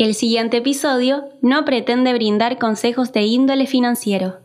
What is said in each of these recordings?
El siguiente episodio no pretende brindar consejos de índole financiero.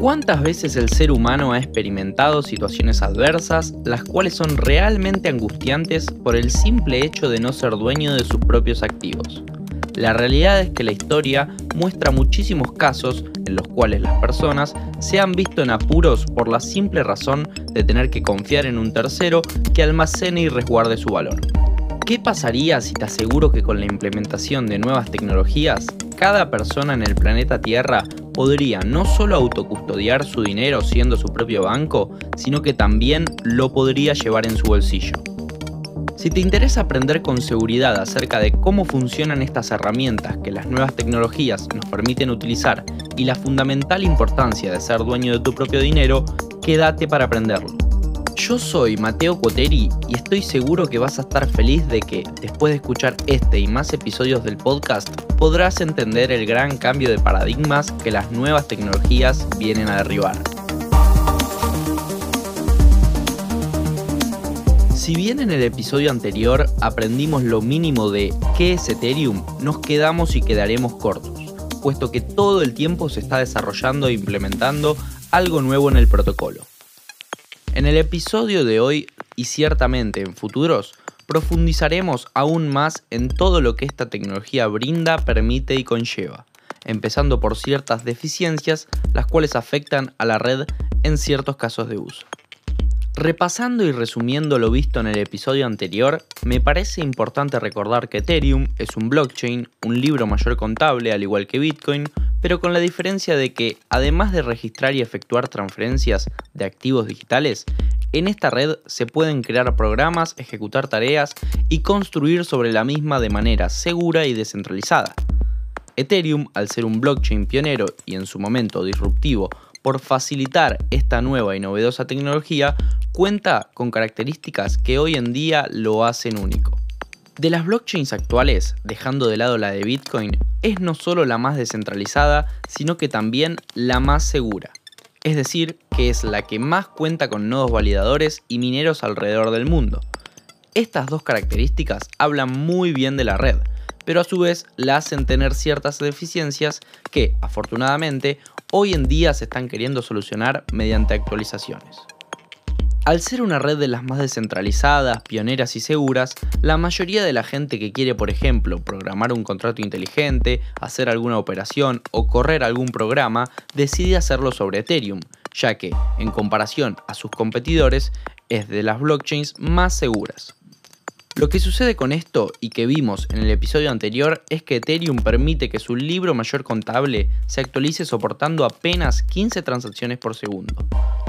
¿Cuántas veces el ser humano ha experimentado situaciones adversas, las cuales son realmente angustiantes por el simple hecho de no ser dueño de sus propios activos? La realidad es que la historia muestra muchísimos casos en los cuales las personas se han visto en apuros por la simple razón de tener que confiar en un tercero que almacene y resguarde su valor. ¿Qué pasaría si te aseguro que con la implementación de nuevas tecnologías, cada persona en el planeta Tierra podría no solo autocustodiar su dinero siendo su propio banco, sino que también lo podría llevar en su bolsillo? Si te interesa aprender con seguridad acerca de cómo funcionan estas herramientas que las nuevas tecnologías nos permiten utilizar y la fundamental importancia de ser dueño de tu propio dinero, quédate para aprenderlo. Yo soy Mateo Coteri y estoy seguro que vas a estar feliz de que, después de escuchar este y más episodios del podcast, podrás entender el gran cambio de paradigmas que las nuevas tecnologías vienen a derribar. Si bien en el episodio anterior aprendimos lo mínimo de qué es Ethereum, nos quedamos y quedaremos cortos, puesto que todo el tiempo se está desarrollando e implementando algo nuevo en el protocolo. En el episodio de hoy, y ciertamente en futuros, profundizaremos aún más en todo lo que esta tecnología brinda, permite y conlleva, empezando por ciertas deficiencias las cuales afectan a la red en ciertos casos de uso. Repasando y resumiendo lo visto en el episodio anterior, me parece importante recordar que Ethereum es un blockchain, un libro mayor contable al igual que Bitcoin, pero con la diferencia de que, además de registrar y efectuar transferencias de activos digitales, en esta red se pueden crear programas, ejecutar tareas y construir sobre la misma de manera segura y descentralizada. Ethereum, al ser un blockchain pionero y en su momento disruptivo por facilitar esta nueva y novedosa tecnología, cuenta con características que hoy en día lo hacen único. De las blockchains actuales, dejando de lado la de Bitcoin, es no solo la más descentralizada, sino que también la más segura. Es decir, que es la que más cuenta con nodos validadores y mineros alrededor del mundo. Estas dos características hablan muy bien de la red, pero a su vez la hacen tener ciertas deficiencias que, afortunadamente, hoy en día se están queriendo solucionar mediante actualizaciones. Al ser una red de las más descentralizadas, pioneras y seguras, la mayoría de la gente que quiere, por ejemplo, programar un contrato inteligente, hacer alguna operación o correr algún programa, decide hacerlo sobre Ethereum, ya que, en comparación a sus competidores, es de las blockchains más seguras. Lo que sucede con esto y que vimos en el episodio anterior es que Ethereum permite que su libro mayor contable se actualice soportando apenas 15 transacciones por segundo,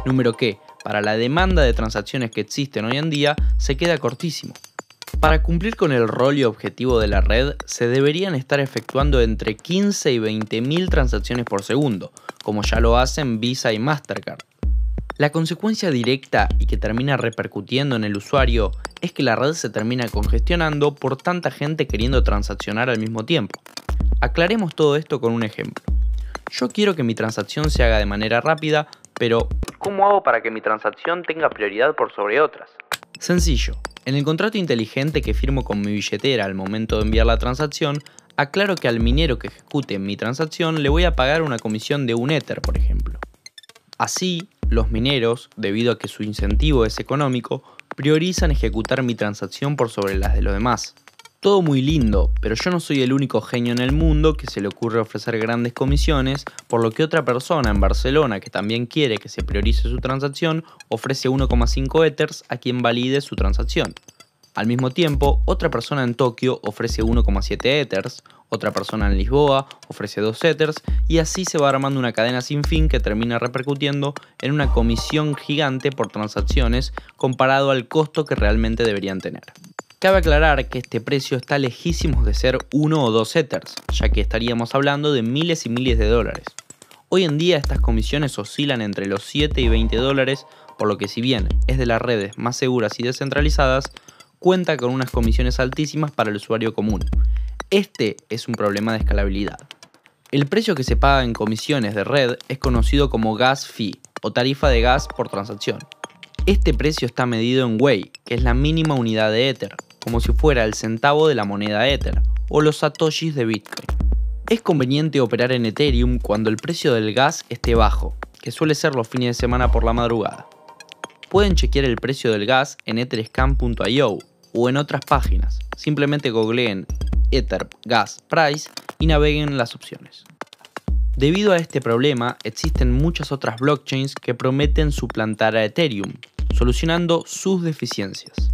número que, para la demanda de transacciones que existen hoy en día, se queda cortísimo. Para cumplir con el rol y objetivo de la red, se deberían estar efectuando entre 15 y 20 mil transacciones por segundo, como ya lo hacen Visa y Mastercard. La consecuencia directa y que termina repercutiendo en el usuario es que la red se termina congestionando por tanta gente queriendo transaccionar al mismo tiempo. Aclaremos todo esto con un ejemplo. Yo quiero que mi transacción se haga de manera rápida, pero ¿cómo hago para que mi transacción tenga prioridad por sobre otras? Sencillo. En el contrato inteligente que firmo con mi billetera al momento de enviar la transacción, aclaro que al minero que ejecute mi transacción le voy a pagar una comisión de un Ether, por ejemplo. Así, los mineros, debido a que su incentivo es económico, priorizan ejecutar mi transacción por sobre las de los demás. Todo muy lindo, pero yo no soy el único genio en el mundo que se le ocurre ofrecer grandes comisiones, por lo que otra persona en Barcelona que también quiere que se priorice su transacción ofrece 1,5 Ethers a quien valide su transacción. Al mismo tiempo, otra persona en Tokio ofrece 1,7 Ethers, otra persona en Lisboa ofrece 2 Ethers y así se va armando una cadena sin fin que termina repercutiendo en una comisión gigante por transacciones comparado al costo que realmente deberían tener. Cabe aclarar que este precio está lejísimos de ser 1 o 2 Ethers, ya que estaríamos hablando de miles y miles de dólares. Hoy en día estas comisiones oscilan entre los 7 y 20 dólares, por lo que si bien es de las redes más seguras y descentralizadas, cuenta con unas comisiones altísimas para el usuario común. Este es un problema de escalabilidad. El precio que se paga en comisiones de red es conocido como gas fee o tarifa de gas por transacción. Este precio está medido en Wei, que es la mínima unidad de Ether, como si fuera el centavo de la moneda Ether o los satoshis de Bitcoin. Es conveniente operar en Ethereum cuando el precio del gas esté bajo, que suele ser los fines de semana por la madrugada. Pueden chequear el precio del gas en etherscan.io o en otras páginas. Simplemente googleen Ether Gas Price y naveguen las opciones. Debido a este problema, existen muchas otras blockchains que prometen suplantar a Ethereum, solucionando sus deficiencias.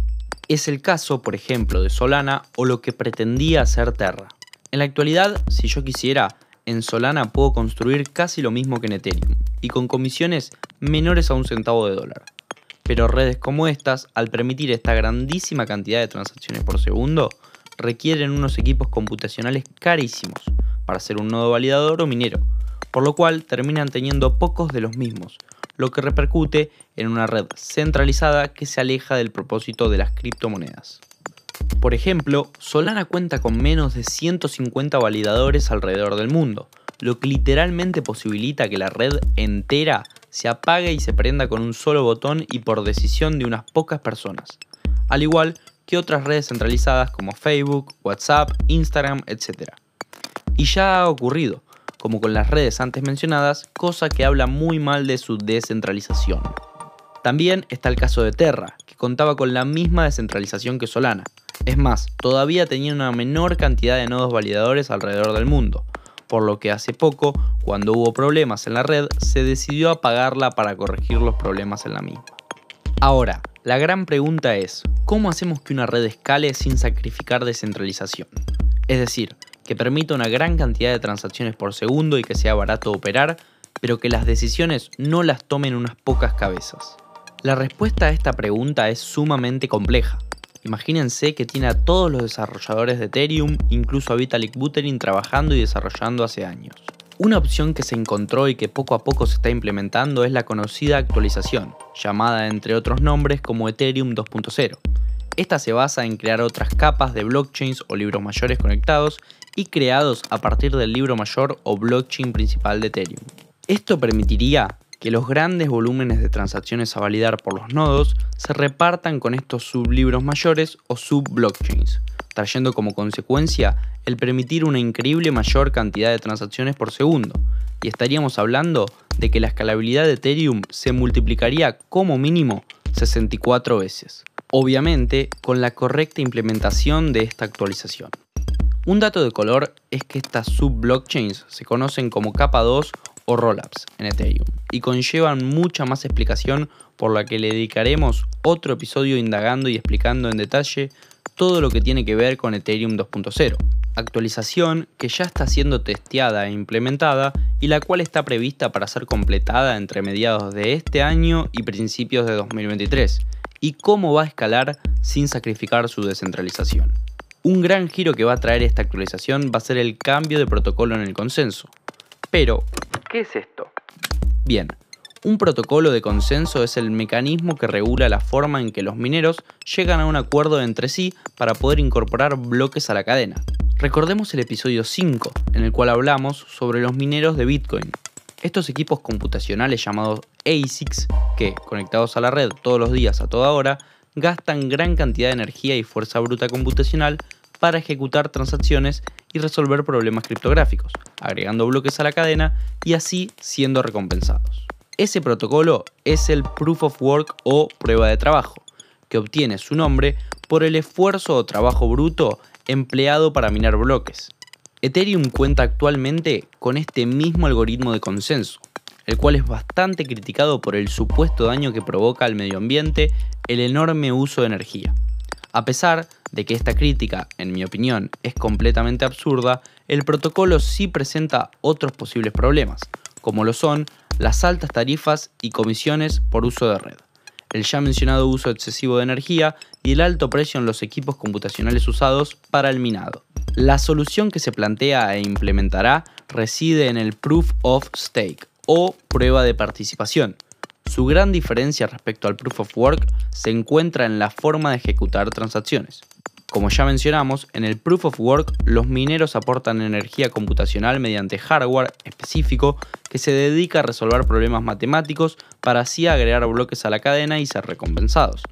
Es el caso, por ejemplo, de Solana o lo que pretendía hacer Terra. En la actualidad, si yo quisiera, en Solana puedo construir casi lo mismo que en Ethereum, y con comisiones menores a un centavo de dólar. Pero redes como estas, al permitir esta grandísima cantidad de transacciones por segundo, requieren unos equipos computacionales carísimos para ser un nodo validador o minero, por lo cual terminan teniendo pocos de los mismos, lo que repercute en una red centralizada que se aleja del propósito de las criptomonedas. Por ejemplo, Solana cuenta con menos de 150 validadores alrededor del mundo, lo que literalmente posibilita que la red entera se apague y se prenda con un solo botón y por decisión de unas pocas personas, al igual que otras redes centralizadas como Facebook, WhatsApp, Instagram, etc. Y ya ha ocurrido, como con las redes antes mencionadas, cosa que habla muy mal de su descentralización. También está el caso de Terra, que contaba con la misma descentralización que Solana. Es más, todavía tenía una menor cantidad de nodos validadores alrededor del mundo, por lo que hace poco, cuando hubo problemas en la red, se decidió apagarla para corregir los problemas en la misma. Ahora, la gran pregunta es, ¿cómo hacemos que una red escale sin sacrificar descentralización? Es decir, que permita una gran cantidad de transacciones por segundo y que sea barato operar, pero que las decisiones no las tomen unas pocas cabezas. La respuesta a esta pregunta es sumamente compleja. Imagínense que tiene a todos los desarrolladores de Ethereum, incluso a Vitalik Buterin trabajando y desarrollando hace años. Una opción que se encontró y que poco a poco se está implementando es la conocida actualización, llamada entre otros nombres como Ethereum 2.0. Esta se basa en crear otras capas de blockchains o libros mayores conectados y creados a partir del libro mayor o blockchain principal de Ethereum. Esto permitiría que los grandes volúmenes de transacciones a validar por los nodos se repartan con estos sublibros mayores o subblockchains, trayendo como consecuencia el permitir una increíble mayor cantidad de transacciones por segundo, y estaríamos hablando de que la escalabilidad de Ethereum se multiplicaría como mínimo 64 veces, obviamente con la correcta implementación de esta actualización. Un dato de color es que estas subblockchains se conocen como capa 2 o rollups en Ethereum y conllevan mucha más explicación por la que le dedicaremos otro episodio indagando y explicando en detalle todo lo que tiene que ver con Ethereum 2.0, actualización que ya está siendo testeada e implementada y la cual está prevista para ser completada entre mediados de este año y principios de 2023, y cómo va a escalar sin sacrificar su descentralización. Un gran giro que va a traer esta actualización va a ser el cambio de protocolo en el consenso. Pero, ¿qué es esto? Bien, un protocolo de consenso es el mecanismo que regula la forma en que los mineros llegan a un acuerdo entre sí para poder incorporar bloques a la cadena. Recordemos el episodio 5, en el cual hablamos sobre los mineros de Bitcoin. Estos equipos computacionales llamados ASICs, que, conectados a la red todos los días a toda hora, gastan gran cantidad de energía y fuerza bruta computacional para ejecutar transacciones y resolver problemas criptográficos, agregando bloques a la cadena y así siendo recompensados. Ese protocolo es el Proof of Work o prueba de trabajo, que obtiene su nombre por el esfuerzo o trabajo bruto empleado para minar bloques. Ethereum cuenta actualmente con este mismo algoritmo de consenso, el cual es bastante criticado por el supuesto daño que provoca al medio ambiente el enorme uso de energía. A pesar de que esta crítica, en mi opinión, es completamente absurda, el protocolo sí presenta otros posibles problemas, como lo son las altas tarifas y comisiones por uso de red, el ya mencionado uso excesivo de energía y el alto precio en los equipos computacionales usados para el minado. La solución que se plantea e implementará reside en el Proof of Stake, o prueba de participación. Su gran diferencia respecto al Proof of Work se encuentra en la forma de ejecutar transacciones. Como ya mencionamos, en el Proof of Work los mineros aportan energía computacional mediante hardware específico que se dedica a resolver problemas matemáticos para así agregar bloques a la cadena y ser recompensados.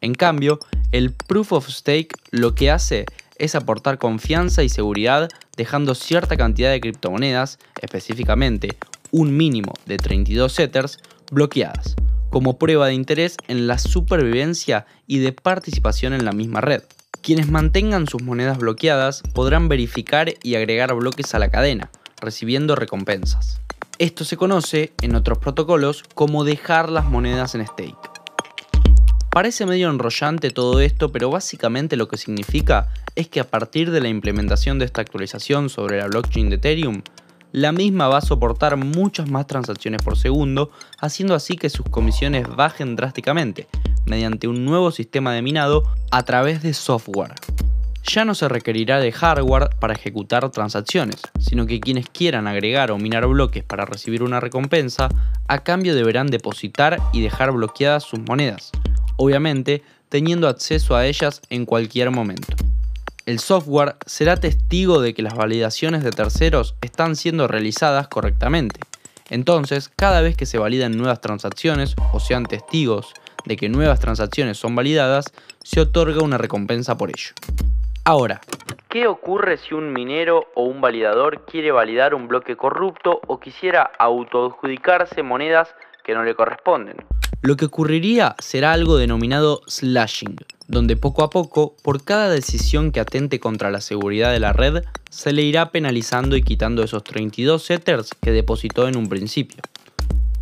En cambio, el Proof of Stake lo que hace es aportar confianza y seguridad dejando cierta cantidad de criptomonedas, específicamente un mínimo de 32 Ethers, bloqueadas, como prueba de interés en la supervivencia y de participación en la misma red. Quienes mantengan sus monedas bloqueadas podrán verificar y agregar bloques a la cadena, recibiendo recompensas. Esto se conoce en otros protocolos como dejar las monedas en stake. Parece medio enrollante todo esto, pero básicamente lo que significa es que a partir de la implementación de esta actualización sobre la blockchain de Ethereum, la misma va a soportar muchas más transacciones por segundo, haciendo así que sus comisiones bajen drásticamente, mediante un nuevo sistema de minado a través de software. Ya no se requerirá de hardware para ejecutar transacciones, sino que quienes quieran agregar o minar bloques para recibir una recompensa, a cambio deberán depositar y dejar bloqueadas sus monedas, obviamente teniendo acceso a ellas en cualquier momento. El software será testigo de que las validaciones de terceros están siendo realizadas correctamente. Entonces, cada vez que se validen nuevas transacciones o sean testigos de que nuevas transacciones son validadas, se otorga una recompensa por ello. Ahora, ¿qué ocurre si un minero o un validador quiere validar un bloque corrupto o quisiera autoadjudicarse monedas que no le corresponden? Lo que ocurriría será algo denominado slashing, donde poco a poco, por cada decisión que atente contra la seguridad de la red, se le irá penalizando y quitando esos 32 setters que depositó en un principio.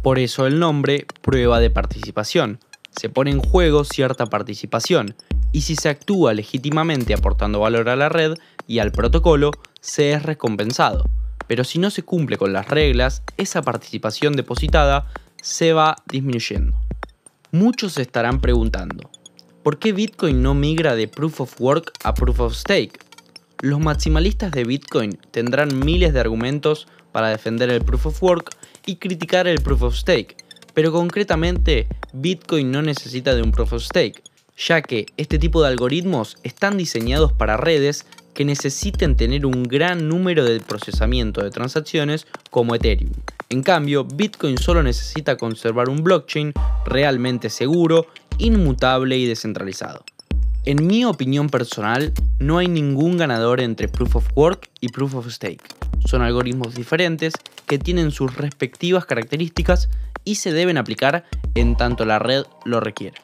Por eso el nombre prueba de participación, se pone en juego cierta participación, y si se actúa legítimamente aportando valor a la red y al protocolo, se es recompensado. Pero si no se cumple con las reglas, esa participación depositada se va disminuyendo. Muchos se estarán preguntando, ¿por qué Bitcoin no migra de Proof of Work a Proof of Stake? Los maximalistas de Bitcoin tendrán miles de argumentos para defender el Proof of Work y criticar el Proof of Stake, pero concretamente Bitcoin no necesita de un Proof of Stake, ya que este tipo de algoritmos están diseñados para redes que necesiten tener un gran número de procesamiento de transacciones como Ethereum. En cambio, Bitcoin solo necesita conservar un blockchain realmente seguro, inmutable y descentralizado. En mi opinión personal, no hay ningún ganador entre Proof of Work y Proof of Stake. Son algoritmos diferentes que tienen sus respectivas características y se deben aplicar en tanto la red lo requiera.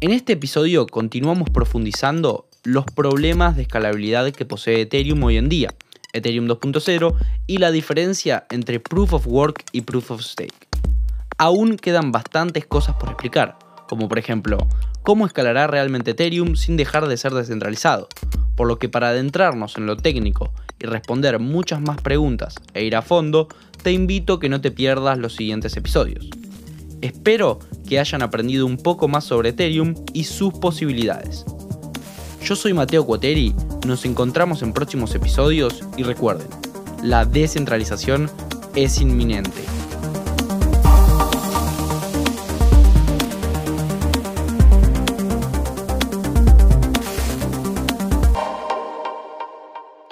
En este episodio continuamos profundizando los problemas de escalabilidad que posee Ethereum hoy en día, Ethereum 2.0 y la diferencia entre Proof of Work y Proof of Stake. Aún quedan bastantes cosas por explicar, como por ejemplo, cómo escalará realmente Ethereum sin dejar de ser descentralizado, por lo que para adentrarnos en lo técnico y responder muchas más preguntas e ir a fondo, te invito a que no te pierdas los siguientes episodios. Espero que hayan aprendido un poco más sobre Ethereum y sus posibilidades. Yo soy Mateo Cuoteri, nos encontramos en próximos episodios y recuerden, la descentralización es inminente.